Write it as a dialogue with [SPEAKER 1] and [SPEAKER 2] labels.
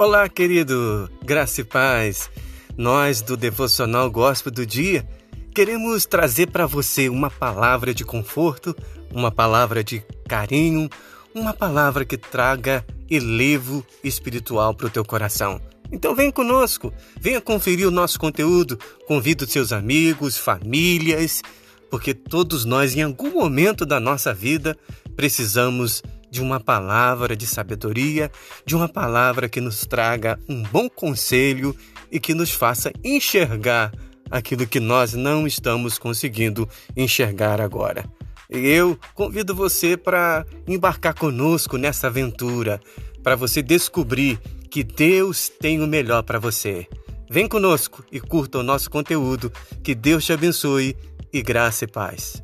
[SPEAKER 1] Olá, querido, graça e paz. Nós do Devocional Gospel do Dia queremos trazer para você uma palavra de conforto, uma palavra de carinho, uma palavra que traga elevo espiritual para o teu coração. Então vem conosco, venha conferir o nosso conteúdo, convida os seus amigos, famílias, porque todos nós em algum momento da nossa vida precisamos de uma palavra de sabedoria, de uma palavra que nos traga um bom conselho e que nos faça enxergar aquilo que nós não estamos conseguindo enxergar agora. Eu convido você para embarcar conosco nessa aventura, para você descobrir que Deus tem o melhor para você. Vem conosco e curta o nosso conteúdo. Que Deus te abençoe e graça e paz.